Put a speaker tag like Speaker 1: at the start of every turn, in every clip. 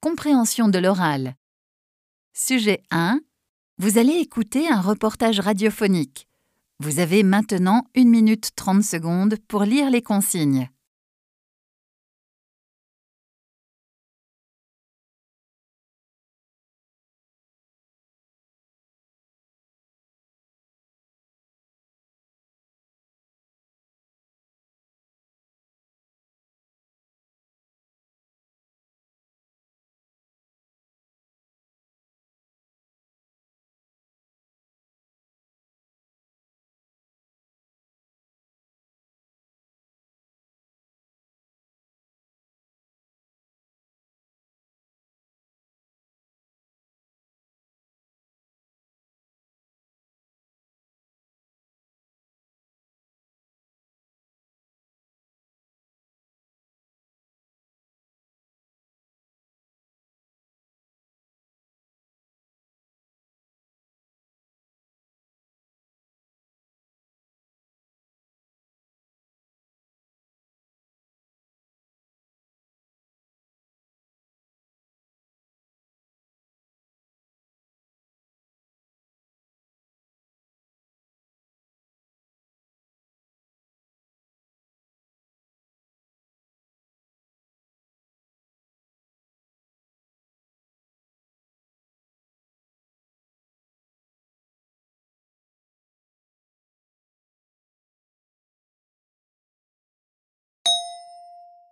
Speaker 1: Compréhension de l'oral. Sujet 1. Vous allez écouter un reportage radiophonique. Vous avez maintenant 1 minute 30 secondes pour lire les consignes.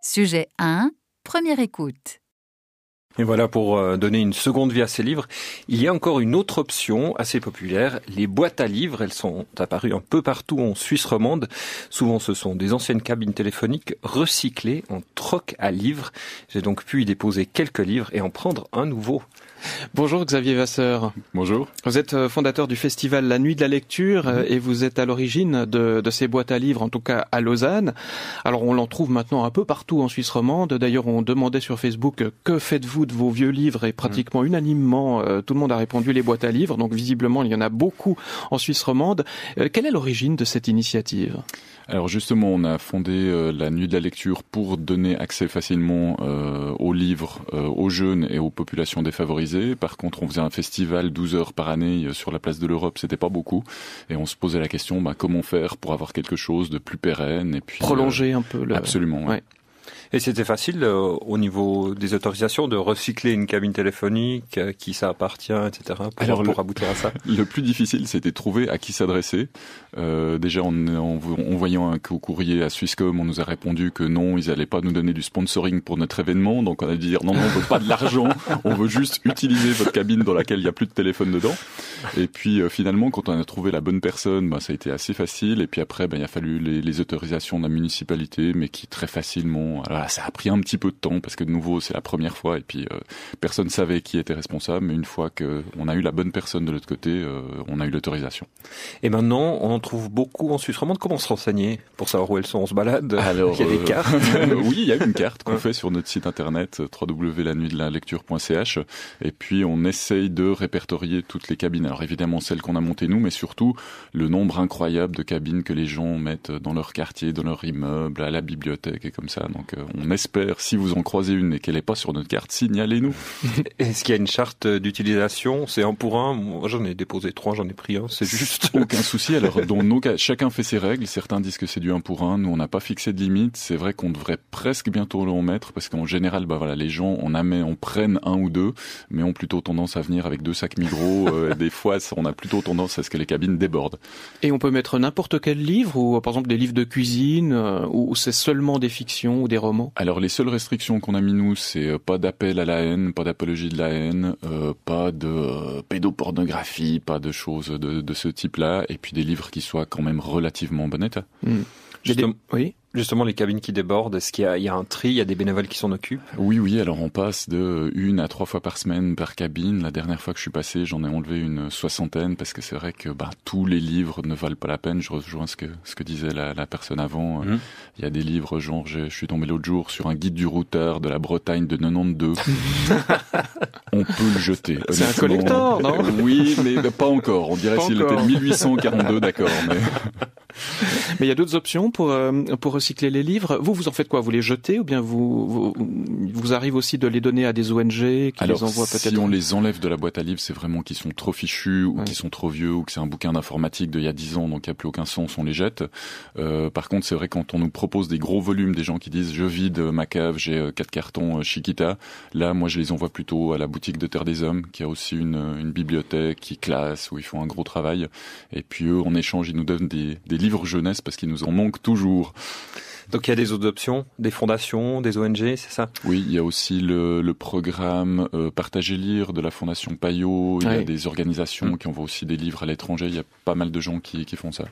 Speaker 1: Sujet 1. Première écoute.
Speaker 2: Et voilà, pour euh, donner une seconde vie à ces livres, il y a encore une autre option assez populaire, les boîtes à livres. Elles sont apparues un peu partout en Suisse romande. Souvent, ce sont des anciennes cabines téléphoniques recyclées en troc à livres. J'ai donc pu y déposer quelques livres et en prendre un nouveau.
Speaker 3: Bonjour Xavier Vasseur.
Speaker 4: Bonjour.
Speaker 3: Vous êtes euh, fondateur du festival La Nuit de la Lecture euh, et vous êtes à l'origine de, de, ces boîtes à livres, en tout cas à Lausanne. Alors on l'en trouve maintenant un peu partout en Suisse romande. D'ailleurs on demandait sur Facebook que faites-vous de vos vieux livres et pratiquement unanimement tout le monde a répondu les boîtes à livres. Donc visiblement il y en a beaucoup en Suisse romande. quelle est l'origine de cette initiative?
Speaker 4: Alors justement, on a fondé euh, la Nuit de la lecture pour donner accès facilement euh, aux livres euh, aux jeunes et aux populations défavorisées. Par contre, on faisait un festival 12 heures par année sur la place de l'Europe, c'était pas beaucoup, et on se posait la question bah, comment faire pour avoir quelque chose de plus pérenne et puis
Speaker 3: prolonger un peu. Le...
Speaker 4: Absolument. Ouais.
Speaker 2: Et c'était facile euh, au niveau des autorisations de recycler une cabine téléphonique, à qui ça appartient, etc. Pour, Alors, pour aboutir à ça.
Speaker 4: Le plus difficile, c'était trouver à qui s'adresser. Euh, déjà, en, en, voyant un courrier à Swisscom, on nous a répondu que non, ils n'allaient pas nous donner du sponsoring pour notre événement. Donc on a dit dire non, non, on veut pas de l'argent, on veut juste utiliser votre cabine dans laquelle il n'y a plus de téléphone dedans. Et puis euh, finalement, quand on a trouvé la bonne personne, bah, ça a été assez facile. Et puis après, bah, il a fallu les, les, autorisations de la municipalité, mais qui très facilement. Ça a pris un petit peu de temps parce que de nouveau c'est la première fois et puis euh, personne savait qui était responsable. Mais une fois que on a eu la bonne personne de l'autre côté, euh, on a eu l'autorisation.
Speaker 2: Et maintenant, on en trouve beaucoup en Suisse romande. Comment se renseigner pour savoir où elles sont? On se balade? Alors, il y a des euh, cartes?
Speaker 4: oui, il y a une carte qu'on fait sur notre site internet www.lanuitdelalecture.ch et puis on essaye de répertorier toutes les cabines. Alors évidemment celles qu'on a montées nous, mais surtout le nombre incroyable de cabines que les gens mettent dans leur quartier, dans leur immeuble, à la bibliothèque et comme ça. Donc on espère, si vous en croisez une et qu'elle n'est pas sur notre carte, signalez-nous.
Speaker 2: Est-ce qu'il y a une charte d'utilisation C'est un pour un? Moi, j'en ai déposé trois, j'en ai pris un, c'est juste.
Speaker 4: Aucun souci. Alors, dans nos cas, chacun fait ses règles. Certains disent que c'est du un pour un. Nous, on n'a pas fixé de limite. C'est vrai qu'on devrait presque bientôt en mettre parce qu'en général, bah voilà, les gens, on amène, on prenne un ou deux, mais ont plutôt tendance à venir avec deux sacs Migros. euh, des fois, on a plutôt tendance à ce que les cabines débordent.
Speaker 3: Et on peut mettre n'importe quel livre ou, par exemple, des livres de cuisine euh, ou c'est seulement des fictions ou des romans?
Speaker 4: Alors les seules restrictions qu'on a mis nous, c'est euh, pas d'appel à la haine, pas d'apologie de la haine, euh, pas de euh, pédopornographie, pas de choses de, de ce type-là, et puis des livres qui soient quand même relativement en bon état.
Speaker 3: Hmm. Oui.
Speaker 2: Justement, les cabines qui débordent, est-ce qu'il y, y, a un tri, il y a des bénévoles qui s'en occupent?
Speaker 4: Oui, oui, alors on passe de une à trois fois par semaine par cabine. La dernière fois que je suis passé, j'en ai enlevé une soixantaine parce que c'est vrai que bah, tous les livres ne valent pas la peine. Je rejoins ce que, ce que disait la, la personne avant. Mmh. Il y a des livres, genre, je, je suis tombé l'autre jour sur un guide du routeur de la Bretagne de 92. on peut le jeter.
Speaker 3: C'est un collector, non?
Speaker 4: Oui, mais pas encore. On dirait s'il était 1842, d'accord. Mais...
Speaker 3: Mais il y a d'autres options pour euh, pour recycler les livres. Vous, vous en faites quoi? Vous les jetez ou bien vous vous, vous arrive aussi de les donner à des ONG qui
Speaker 4: Alors,
Speaker 3: les envoient peut-être?
Speaker 4: si on les enlève de la boîte à livres, c'est vraiment qu'ils sont trop fichus ou
Speaker 3: Ouais.
Speaker 4: qu'ils sont trop vieux ou que c'est un bouquin d'informatique d'il y a 10 ans, donc il n'y a plus aucun sens, on les jette. Euh, par contre, c'est vrai quand on nous propose des gros volumes, des gens qui disent je vide ma cave, j'ai euh, quatre cartons euh, Chiquita, là, moi, je les envoie plutôt à la boutique de Terre des Hommes, qui a aussi une, une bibliothèque qui classe, où ils font un gros travail. Et puis eux, en échange, ils nous donnent des, des livres jeunesse parce qu'ils nous en manquent toujours.
Speaker 2: Donc il y a des autres options, des fondations, des ONG, c'est ça?
Speaker 4: Oui, il y a aussi le, le programme euh, Partager lire de la Fondation Payot. Il y a des organisations
Speaker 2: Mm.
Speaker 4: qui envoient aussi des livres à l'étranger. Il y a pas mal de gens qui, qui font ça.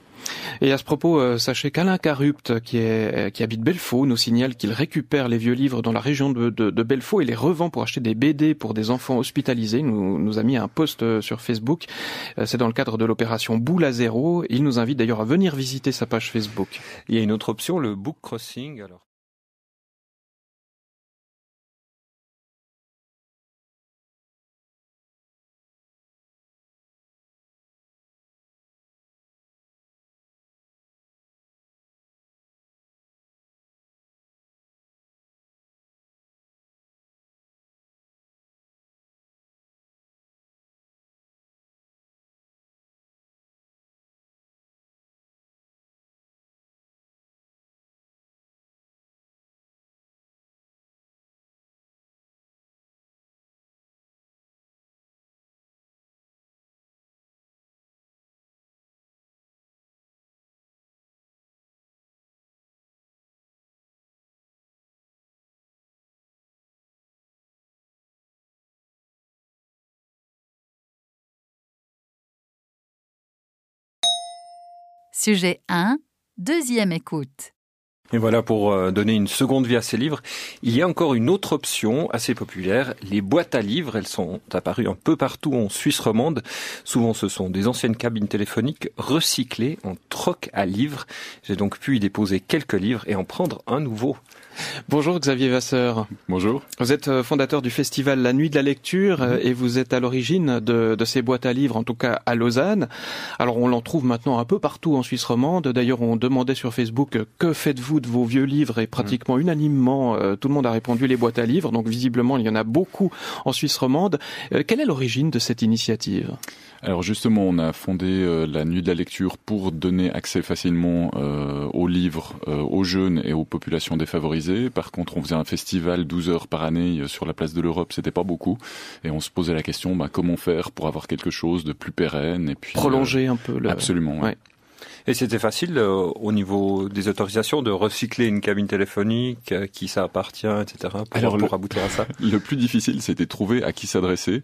Speaker 3: Et à ce propos, euh, sachez qu'Alain Carupt, qui, est, qui habite Belfaux, nous signale qu'il récupère les vieux livres dans la région de, de, de Belfaux et les revend pour acheter des BD pour des enfants hospitalisés. Il nous, nous a mis un post euh, sur Facebook. Euh, C'est dans le cadre de l'opération Boule à zéro. Il nous invite d'ailleurs à venir visiter sa page Facebook.
Speaker 2: Il y a une autre option, le book crossing.
Speaker 1: Sujet 1. Deuxième écoute.
Speaker 2: Et voilà, pour euh, donner une seconde vie à ces livres, il y a encore une autre option assez populaire, les boîtes à livres. Elles sont apparues un peu partout en Suisse romande. Souvent, ce sont des anciennes cabines téléphoniques recyclées en troc à livres. J'ai donc pu y déposer quelques livres et en prendre un nouveau.
Speaker 3: Bonjour Xavier Vasseur.
Speaker 4: Bonjour.
Speaker 3: Vous êtes euh, fondateur du festival La Nuit de la Lecture euh, et vous êtes à l'origine de, de ces boîtes à livres, en tout cas à Lausanne. Alors on l'en trouve maintenant un peu partout en Suisse romande. D'ailleurs on demandait sur Facebook que faites-vous de vos vieux livres et pratiquement unanimement euh, tout le monde a répondu les boîtes à livres. Donc visiblement il y en a beaucoup en Suisse romande. Euh, Quelle est l'origine de cette initiative?
Speaker 4: Alors justement, on a fondé euh, la Nuit de la lecture pour donner accès facilement aux livres aux jeunes et aux populations défavorisées. Par contre, on faisait un festival 12 heures par année sur la place de l'Europe, c'était pas beaucoup. Et on se posait la question, bah, comment faire pour avoir quelque chose de plus pérenne et puis
Speaker 3: Prolonger un peu le...
Speaker 4: Absolument.
Speaker 3: Ouais.
Speaker 2: Et c'était facile euh, au niveau des autorisations de recycler une cabine téléphonique, à qui ça appartient, etc. Pour,
Speaker 4: Alors,
Speaker 2: pour
Speaker 4: le-
Speaker 2: aboutir à ça.
Speaker 4: Le plus difficile, c'était trouver à qui s'adresser.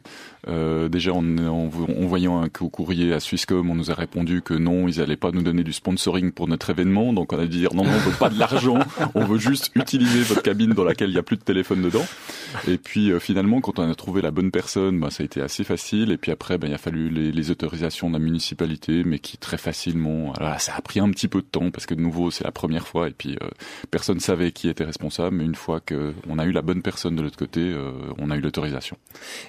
Speaker 4: Euh, déjà, en, en, en voyant un cou- courrier à Swisscom, on nous a répondu que non, ils allaient pas nous donner du sponsoring pour notre événement. Donc, on a dit dire non, non, on veut pas de l'argent, on veut juste utiliser votre cabine dans laquelle il y a plus de téléphone dedans. Et puis, euh, finalement, quand on a trouvé la bonne personne, bah, ça a été assez facile. Et puis après, ben, il a fallu les, les autorisations de la municipalité, mais qui très facilement. Alors là, ça a pris un petit peu de temps parce que de nouveau, c'est la première fois. Et puis, euh, personne savait qui était responsable. Mais une fois que on a eu la bonne personne de l'autre côté, euh, on a eu l'autorisation.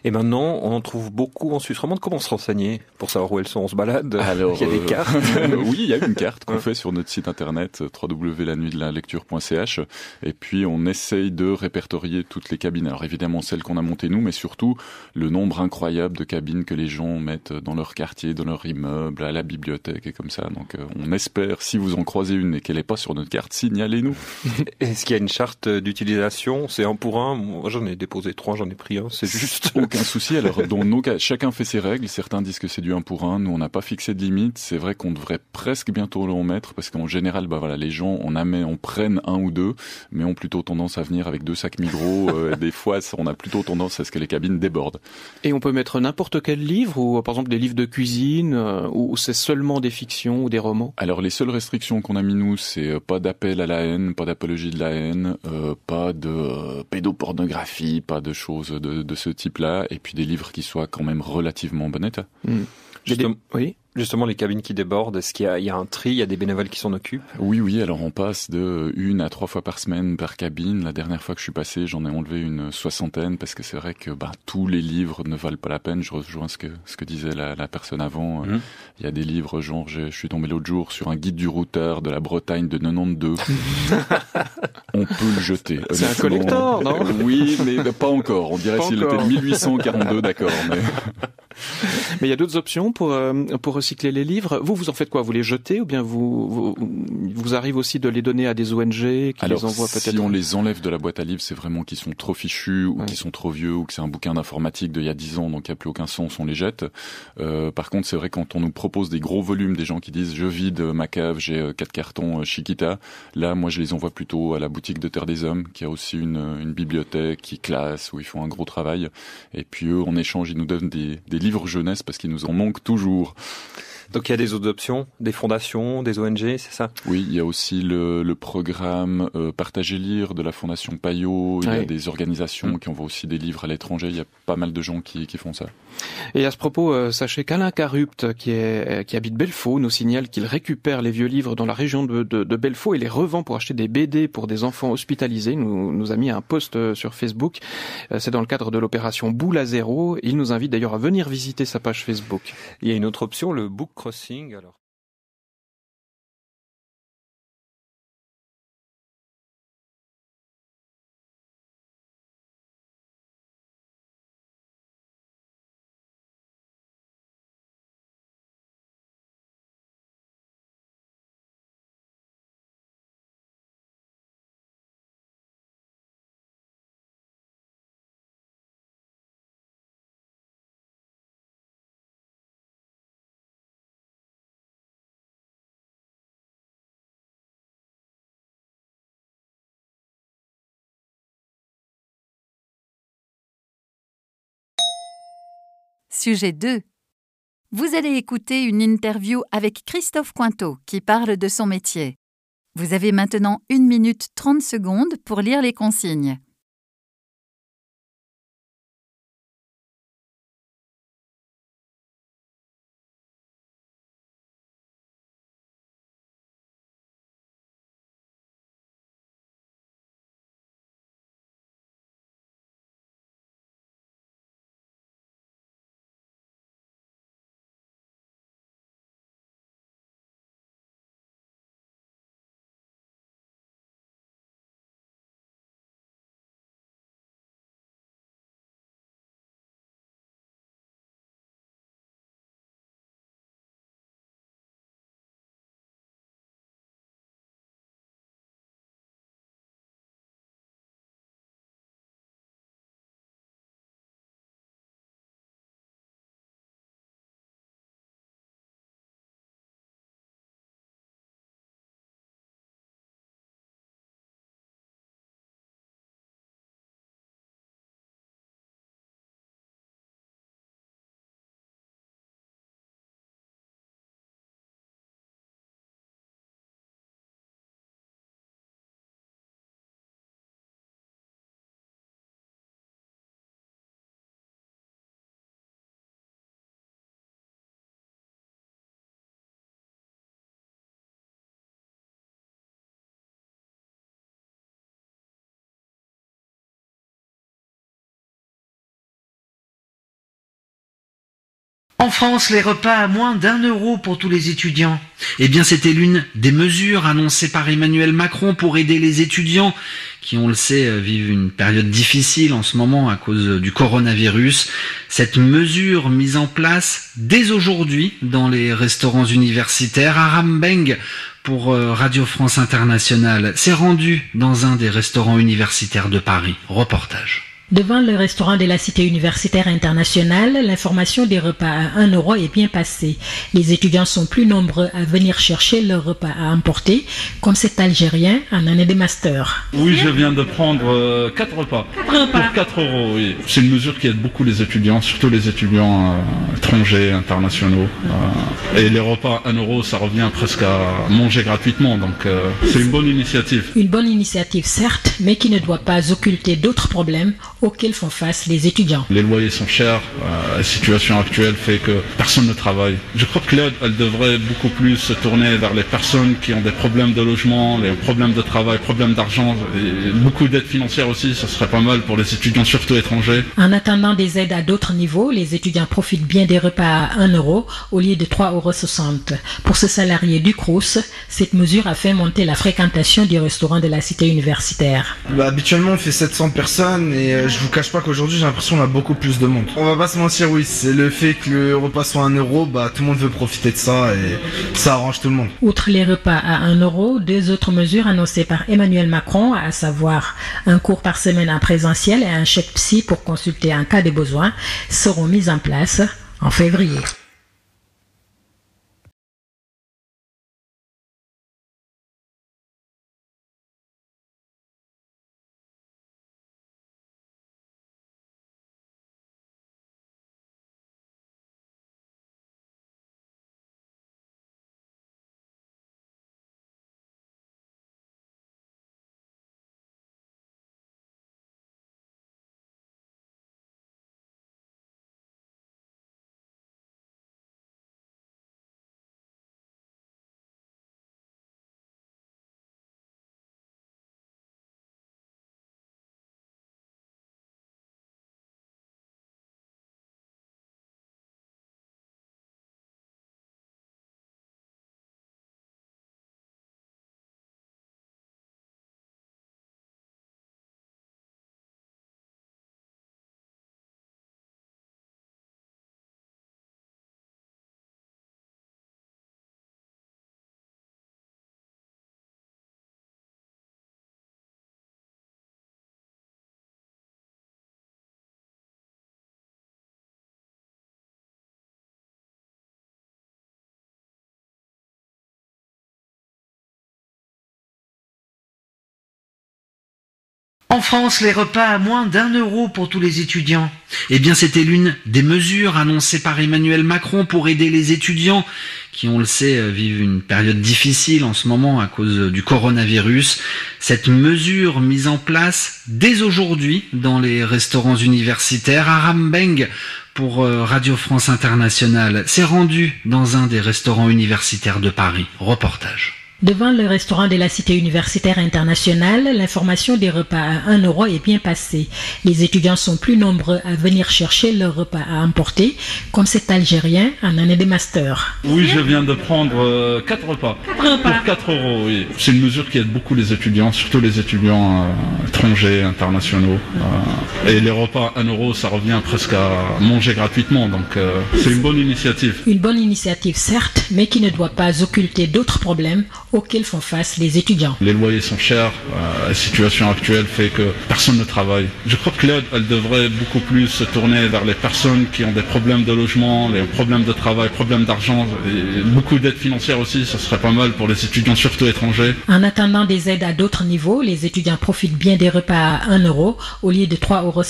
Speaker 2: Et maintenant, on en trouve beaucoup en Suisse romande. Comment se renseigner pour savoir où elles sont? On se balade?
Speaker 4: Alors,
Speaker 2: Il y a des
Speaker 4: euh,
Speaker 2: cartes?
Speaker 4: oui, il y a une carte qu'on
Speaker 2: Ouais.
Speaker 4: fait sur notre site internet www.lanuitdelalecture.ch et puis on essaye de répertorier toutes les cabines. Alors évidemment celles qu'on a montées nous, mais surtout le nombre incroyable de cabines que les gens mettent dans leur quartier, dans leur immeuble, à la bibliothèque et comme ça. Donc euh, on espère, si vous en croisez une et qu'elle n'est pas sur notre carte, signalez-nous.
Speaker 2: Est-ce qu'il y a une charte d'utilisation? C'est un pour un? Moi, j'en ai déposé trois, j'en ai pris un. C'est juste.
Speaker 4: Aucun souci. Alors, dans nos cas, chacun fait ses règles. Certains disent que c'est du 1 pour 1. Nous, on n'a pas fixé de limite. C'est vrai qu'on devrait presque bientôt en mettre parce qu'en général, bah voilà, les gens, on amène, on prenne un ou deux, mais ont plutôt tendance à venir avec deux sacs Migros. Euh, des fois, on a plutôt tendance à ce que les cabines débordent.
Speaker 3: Et on peut mettre n'importe quel livre ou euh, par exemple des livres de cuisine euh, ou c'est seulement des fictions ou des romans?
Speaker 4: Alors, les seules restrictions qu'on a mis nous, c'est euh, pas d'appel à la haine, pas d'apologie de la haine, euh, pas de euh, pédopornographie, pas de choses de, de ce type-là, et puis des livres qui soient quand même relativement bon état.
Speaker 3: Des-
Speaker 2: Justement-
Speaker 3: Oui.
Speaker 2: Justement, les cabines qui débordent, est-ce qu'il y, a un tri, il y a des bénévoles qui s'en occupent?
Speaker 4: Oui, oui, alors on passe de une à trois fois par semaine par cabine. La dernière fois que je suis passé, j'en ai enlevé une soixantaine parce que c'est vrai que bah, tous les livres ne valent pas la peine. Je rejoins ce que, ce que disait la, la personne avant. Mhm. Il y a des livres, genre, je, je suis tombé l'autre jour sur un guide du routeur de la Bretagne de 92. on peut le jeter.
Speaker 3: C'est un collector, non?
Speaker 4: Oui, mais pas encore. On dirait s'il était de 1842, d'accord. Mais...
Speaker 3: mais il y a d'autres options pour, euh, pour recycler les livres. Vous, vous en faites quoi? Vous les jetez ou bien vous, vous, vous arrive aussi de les donner à des ONG qui
Speaker 4: Alors,
Speaker 3: les envoient peut-être?
Speaker 4: Si on les enlève de la boîte à livres, c'est vraiment qu'ils sont trop fichus ou qu'ils sont trop vieux ou que c'est un bouquin d'informatique d'il y a 10 ans, donc il n'y a plus aucun sens, on les jette. Euh, par contre, c'est vrai quand on nous propose des gros volumes, des gens qui disent je vide ma cave, j'ai euh, quatre cartons Chiquita, là, moi, je les envoie plutôt à la boutique de Terre des Hommes, qui a aussi une, une bibliothèque qui classe, où ils font un gros travail. Et puis eux, en échange, ils nous donnent des, des livres jeunesse parce qu'il nous en manque toujours.
Speaker 2: Donc il y a des autres options, des fondations, des ONG, c'est ça?
Speaker 4: Oui, il y a aussi le, le programme euh, Partager lire de la Fondation Payot. Il y a des organisations mm. qui envoient aussi des livres à l'étranger. Il y a pas mal de gens qui, qui font ça.
Speaker 3: Et à ce propos, euh, sachez qu'Alain Carupt, qui, est, qui habite Belfaux, nous signale qu'il récupère les vieux livres dans la région de, de, de, Belfaux et les revend pour acheter des BD pour des enfants hospitalisés. Il nous, nous a mis un post euh, sur Facebook. C'est dans le cadre de l'opération Boule à zéro. Il nous invite d'ailleurs à venir visiter sa page Facebook.
Speaker 2: Il y a une autre option, le book crossing alors
Speaker 1: Sujet 2. Vous allez écouter une interview avec Christophe Cointeau qui parle de son métier. Vous avez maintenant 1 minute 30 secondes pour lire les consignes.
Speaker 5: En France, les repas à moins d'un euro pour tous les étudiants. Eh bien, c'était l'une des mesures annoncées par Emmanuel Macron pour aider les étudiants qui, on le sait, euh, vivent une période difficile en ce moment à cause du coronavirus. Cette mesure mise en place dès aujourd'hui dans les restaurants universitaires, Aram Beng pour euh, Radio France Internationale s'est rendu dans un des restaurants universitaires de Paris. Reportage.
Speaker 6: Devant le restaurant de la Cité universitaire internationale, l'information des repas à 1 euro est bien passée. Les étudiants sont plus nombreux à venir chercher leur repas à emporter, comme cet Algérien en année de master.
Speaker 7: Oui, je viens de prendre 4 euh, repas.
Speaker 6: 4 repas
Speaker 7: Pour 4 euros, oui. C'est une mesure qui aide beaucoup les étudiants, surtout les étudiants euh, étrangers, internationaux. Euh, et les repas à 1 euro, ça revient presque à manger gratuitement, donc c'est une bonne initiative.
Speaker 6: Une bonne initiative, certes, mais qui ne doit pas occulter d'autres problèmes auxquels font face les étudiants.
Speaker 7: Les loyers sont chers, euh, la situation actuelle fait que personne ne travaille. Je crois que l'aide, elle devrait beaucoup plus se tourner vers les personnes qui ont des problèmes de logement, les problèmes de travail, problèmes d'argent, et beaucoup d'aides financières aussi, ça serait pas mal pour les étudiants, surtout étrangers.
Speaker 6: En attendant des aides à d'autres niveaux, les étudiants profitent bien des repas à 1 euro au lieu de 3,60 euros. Pour ce salarié du Crous, cette mesure a fait monter la fréquentation du restaurant de la cité universitaire.
Speaker 8: Bah, habituellement, on fait 700 personnes et euh, je vous cache pas qu'aujourd'hui, j'ai l'impression qu'on a beaucoup plus de monde. On va pas se mentir, oui, c'est le fait que le repas soit 1 euro, bah, tout le monde veut profiter de ça et ça arrange tout le monde.
Speaker 6: Outre les repas à 1 euro, deux autres mesures annoncées par Emmanuel Macron, à savoir un cours par semaine en présentiel et un chèque psy pour consulter en cas de besoin, seront mises en place en février.
Speaker 5: En France, les repas à moins d'un euro pour tous les étudiants. Eh bien, c'était l'une des mesures annoncées par Emmanuel Macron pour aider les étudiants qui, on le sait, vivent une période difficile en ce moment à cause du coronavirus. Cette mesure mise en place dès aujourd'hui dans les restaurants universitaires, Aram Beng pour Radio France Internationale s'est rendu dans un des restaurants universitaires de Paris. Reportage.
Speaker 6: Devant le restaurant de la cité universitaire internationale, l'information des repas à 1 euro est bien passée. Les étudiants sont plus nombreux à venir chercher leurs repas à emporter, comme cet Algérien en année de master.
Speaker 7: Oui, je viens de prendre 4 repas.
Speaker 6: 4 repas.
Speaker 7: Pour 4 euros, oui. C'est une mesure qui aide beaucoup les étudiants, surtout les étudiants euh, étrangers, internationaux. Euh, et les repas à 1 euro, ça revient presque à manger gratuitement, donc euh, c'est une bonne initiative.
Speaker 6: Une bonne initiative, certes, mais qui ne doit pas occulter d'autres problèmes auxquels font face les étudiants.
Speaker 7: Les loyers sont chers, euh, la situation actuelle fait que personne ne travaille. Je crois que l'aide, elle devrait beaucoup plus se tourner vers les personnes qui ont des problèmes de logement, les problèmes de travail, problèmes d'argent, et beaucoup d'aides financières aussi, ça serait pas mal pour les étudiants, surtout étrangers.
Speaker 6: En attendant des aides à d'autres niveaux, les étudiants profitent bien des repas à 1 euro au lieu de 3,60 euros.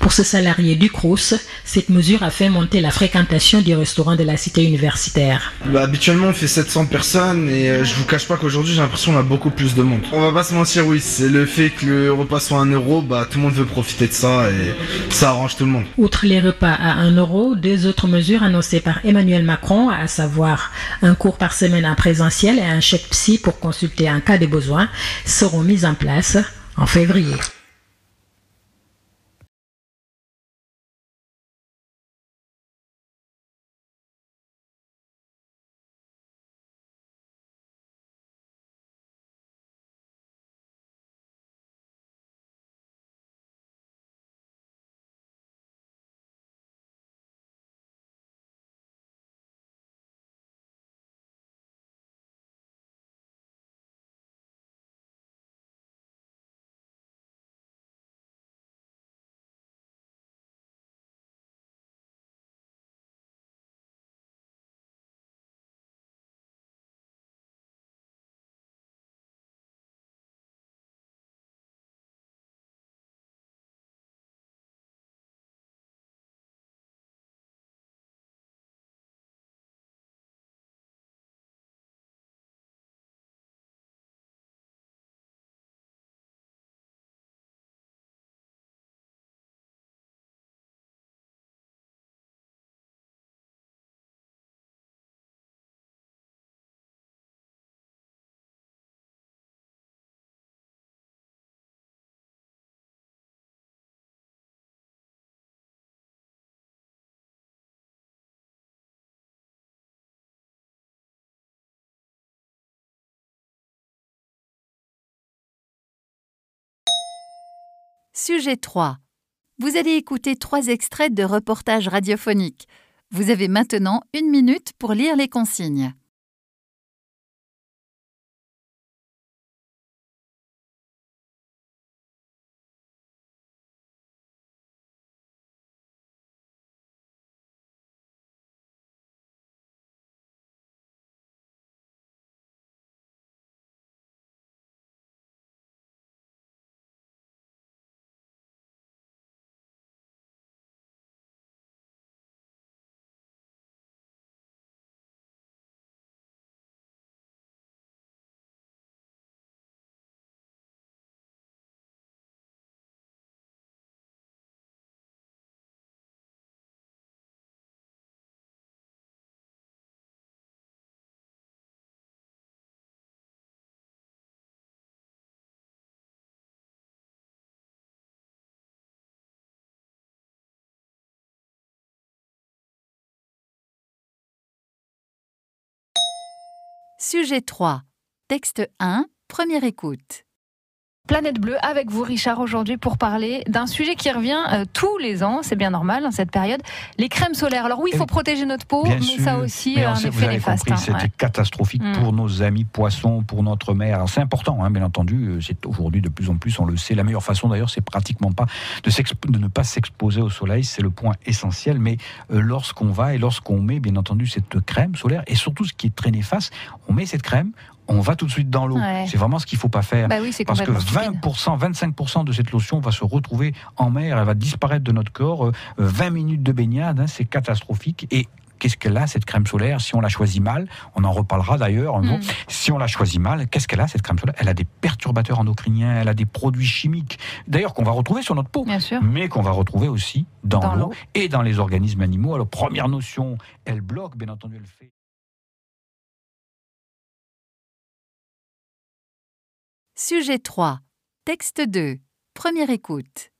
Speaker 6: Pour ce salarié du Crous, cette mesure a fait monter la fréquentation du restaurant de la cité universitaire.
Speaker 8: Bah, habituellement, on fait 700 personnes et euh, je vous cache pas qu'aujourd'hui, j'ai l'impression qu'on a beaucoup plus de monde. On va pas se mentir, oui, c'est le fait que le repas soit 1 euro, bah, tout le monde veut profiter de ça et ça arrange tout le monde.
Speaker 6: Outre les repas à 1 euro, deux autres mesures annoncées par Emmanuel Macron, à savoir un cours par semaine en présentiel et un chèque psy pour consulter en cas de besoin, seront mises en place en février.
Speaker 1: Sujet 3. Vous allez écouter trois extraits de reportages radiophoniques. Vous avez maintenant une minute pour lire les consignes. Sujet 3. Texte 1. Première écoute.
Speaker 9: Planète Bleue avec vous Richard aujourd'hui pour parler d'un sujet qui revient euh, tous les ans, c'est bien normal dans cette période, les crèmes solaires. Alors oui, il faut protéger notre peau, mais ça a aussi un effet néfaste.
Speaker 10: Hein, C'était catastrophique mm. pour nos amis poissons, pour notre mer. C'est important, hein, bien entendu. Euh, c'est aujourd'hui de plus en plus, on le sait. La meilleure façon d'ailleurs, c'est pratiquement pas de, de, ne pas s'exposer au soleil, c'est le point essentiel. Mais euh, lorsqu'on va et lorsqu'on met, bien entendu, cette crème solaire, et surtout ce qui est très néfaste, on met cette crème, on va tout de suite dans l'eau. C'est vraiment ce qu'il faut pas faire.
Speaker 9: Bah
Speaker 10: parce que 20%, 25% de cette lotion va se retrouver en mer, elle va disparaître de notre corps. 20 euh, minutes de baignade, hein, c'est catastrophique. Et qu'est-ce qu'elle a cette crème solaire si on la choisit mal? On en reparlera d'ailleurs. Mm. Si on la choisit mal, qu'est-ce qu'elle a cette crème solaire? Elle a des perturbateurs endocriniens, elle a des produits chimiques, d'ailleurs qu'on va retrouver sur notre peau, mais qu'on va retrouver aussi dans, l'eau et dans les organismes animaux. Alors première notion, elle bloque, bien entendu, elle fait.
Speaker 1: Sujet 3. Texte 2. Première écoute.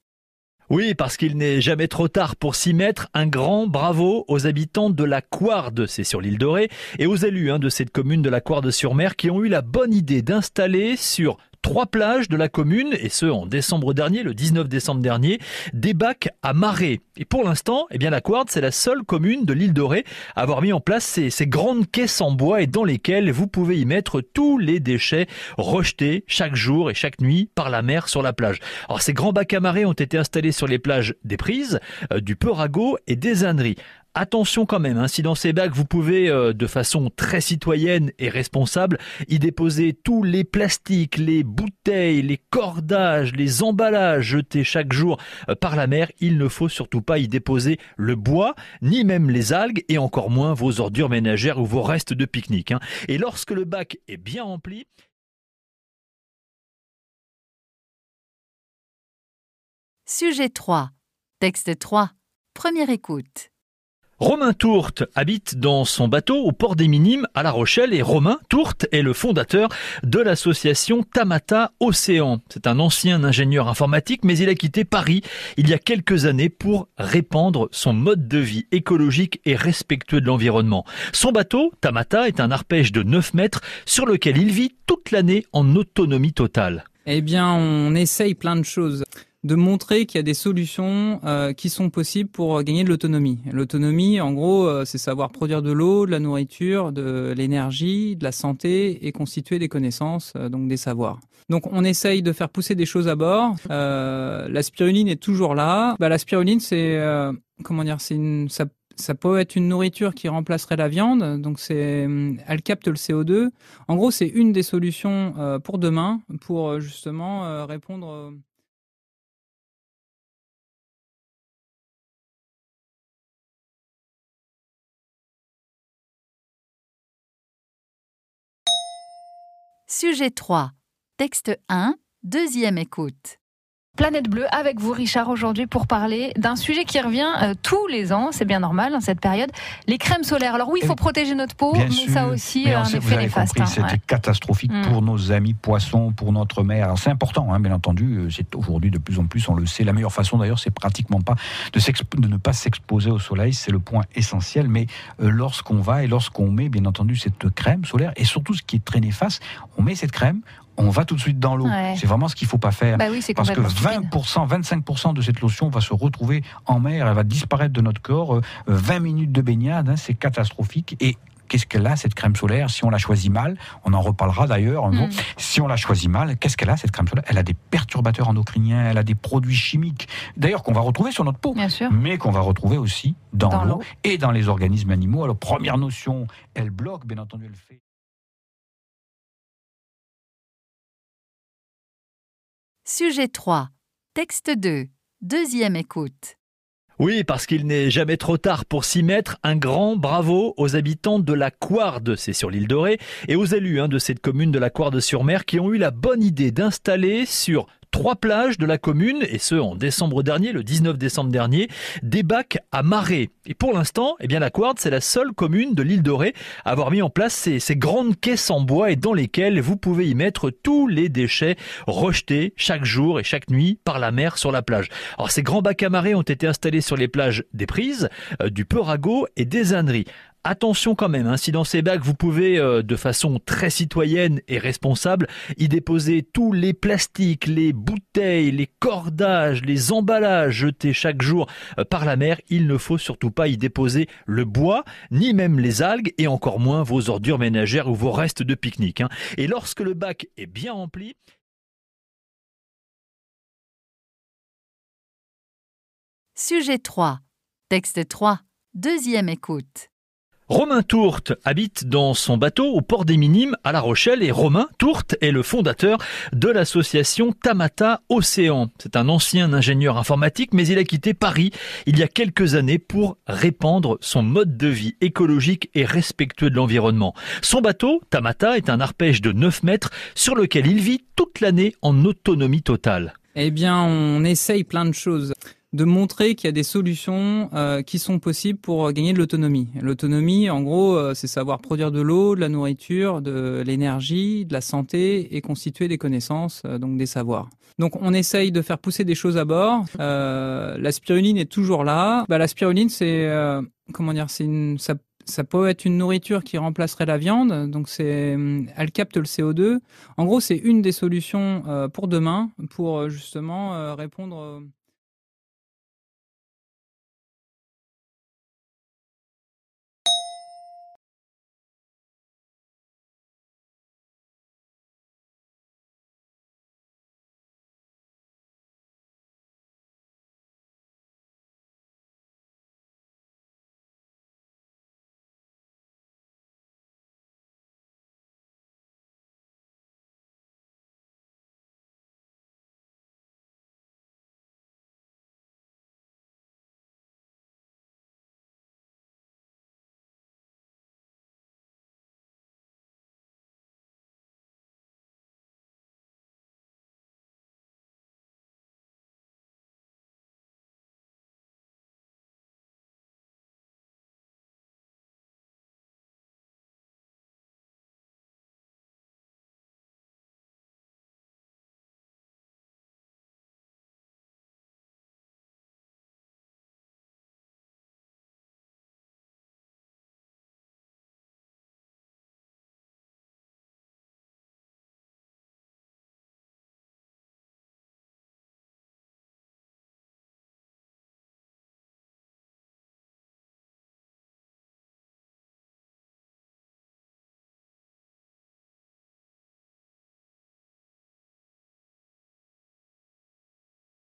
Speaker 11: Oui, parce qu'il n'est jamais trop tard pour s'y mettre. Un grand bravo aux habitants de la Couarde, c'est sur l'île Dorée, et aux élus hein, de cette commune de la Couarde-sur-Mer qui ont eu la bonne idée d'installer sur trois plages de la commune, et ce en décembre dernier, le 19 décembre dernier, des bacs à marée. Et pour l'instant, eh bien la Couarde, c'est la seule commune de l'île Dorée à avoir mis en place ces, grandes caisses en bois et dans lesquelles vous pouvez y mettre tous les déchets rejetés chaque jour et chaque nuit par la mer sur la plage. Alors ces grands bacs à marée ont été installés sur les plages des Prises, euh, du Perago et des Âneries. Attention quand même, hein, si dans ces bacs vous pouvez euh, de façon très citoyenne et responsable y déposer tous les plastiques, les bouteilles, les cordages, les emballages jetés chaque jour euh, par la mer, il ne faut surtout pas y déposer le bois, ni même les algues et encore moins vos ordures ménagères ou vos restes de pique-nique. Hein. Et lorsque le bac est bien rempli,
Speaker 1: Sujet 3. Texte 3. Première écoute.
Speaker 11: Romain Tourte habite dans son bateau au port des Minimes à La Rochelle et Romain Tourte est le fondateur de l'association Tamata Océan. C'est un ancien ingénieur informatique mais il a quitté Paris il y a quelques années pour répandre son mode de vie écologique et respectueux de l'environnement. Son bateau, Tamata, est un arpège de 9 mètres sur lequel il vit toute l'année en autonomie totale.
Speaker 12: Eh bien, on essaye plein de choses de montrer qu'il y a des solutions euh, qui sont possibles pour gagner de l'autonomie. L'autonomie, en gros, euh, c'est savoir produire de l'eau, de la nourriture, de l'énergie, de la santé et constituer des connaissances, euh, donc des savoirs. Donc on essaye de faire pousser des choses à bord. la spiruline est toujours là. Bah, la spiruline, c'est comment dire, c'est une, ça, ça peut être une nourriture qui remplacerait la viande, donc c'est, elle capte le CO2. En gros, c'est une des solutions pour demain, pour justement répondre
Speaker 1: Sujet 3. Texte 1. Deuxième écoute.
Speaker 9: Planète Bleue avec vous Richard aujourd'hui pour parler d'un sujet qui revient euh, tous les ans, c'est bien normal dans cette période, les crèmes solaires. Alors oui, il faut protéger notre peau, mais ça a aussi un effet néfaste. Hein,
Speaker 10: C'était catastrophique mm. pour nos amis poissons, pour notre mer. C'est important, hein, bien entendu. Euh, c'est aujourd'hui de plus en plus, on le sait. La meilleure façon d'ailleurs, c'est pratiquement pas de, de, ne pas s'exposer au soleil, c'est le point essentiel. Mais euh, lorsqu'on va et lorsqu'on met, bien entendu, cette crème solaire, et surtout ce qui est très néfaste, on met cette crème, on va tout de suite dans l'eau. C'est vraiment ce qu'il faut pas faire.
Speaker 9: Bah oui,
Speaker 10: parce que 20%, 25% de cette lotion va se retrouver en mer, elle va disparaître de notre corps. 20 minutes de baignade, hein, c'est catastrophique. Et qu'est-ce qu'elle a cette crème solaire si on la choisit mal? On en reparlera d'ailleurs. Hmm. Si on la choisit mal, qu'est-ce qu'elle a cette crème solaire? Elle a des perturbateurs endocriniens, elle a des produits chimiques, d'ailleurs qu'on va retrouver sur notre peau, mais qu'on va retrouver aussi dans, l'eau et dans les organismes animaux. Alors première notion, elle bloque, bien entendu, elle fait.
Speaker 1: Sujet 3. Texte 2. Deuxième écoute.
Speaker 11: Oui, parce qu'il n'est jamais trop tard pour s'y mettre. Un grand bravo aux habitants de la Couarde, c'est sur l'île Dorée, et aux élus hein, de cette commune de la Couarde-sur-Mer qui ont eu la bonne idée d'installer sur trois plages de la commune, et ce en décembre dernier, le 19 décembre dernier, des bacs à marée. Et pour l'instant, eh bien la Couarde, c'est la seule commune de l'île de Ré à avoir mis en place ces, grandes caisses en bois et dans lesquelles vous pouvez y mettre tous les déchets rejetés chaque jour et chaque nuit par la mer sur la plage. Alors ces grands bacs à marée ont été installés sur les plages des Prises, euh, du Peurago et des Âneries. Attention quand même, hein, si dans ces bacs vous pouvez euh, de façon très citoyenne et responsable y déposer tous les plastiques, les bouteilles, les cordages, les emballages jetés chaque jour euh, par la mer, il ne faut surtout pas y déposer le bois, ni même les algues et encore moins vos ordures ménagères ou vos restes de pique-nique. Hein. Et lorsque le bac est bien rempli,
Speaker 1: Sujet 3. Texte 3. Deuxième écoute.
Speaker 11: Romain Tourte habite dans son bateau au port des Minimes à La Rochelle et Romain Tourte est le fondateur de l'association Tamata Océan. C'est un ancien ingénieur informatique mais il a quitté Paris il y a quelques années pour répandre son mode de vie écologique et respectueux de l'environnement. Son bateau, Tamata, est un arpège de 9 mètres sur lequel il vit toute l'année en autonomie totale.
Speaker 12: Eh bien, on essaye plein de choses de montrer qu'il y a des solutions euh, qui sont possibles pour gagner de l'autonomie. L'autonomie, en gros, euh, c'est savoir produire de l'eau, de la nourriture, de l'énergie, de la santé et constituer des connaissances, euh, donc des savoirs. Donc on essaye de faire pousser des choses à bord. la spiruline est toujours là. Bah, la spiruline, c'est comment dire, ça ça peut être une nourriture qui remplacerait la viande, donc c'est, elle capte le CO2. En gros, c'est une des solutions pour demain, pour justement répondre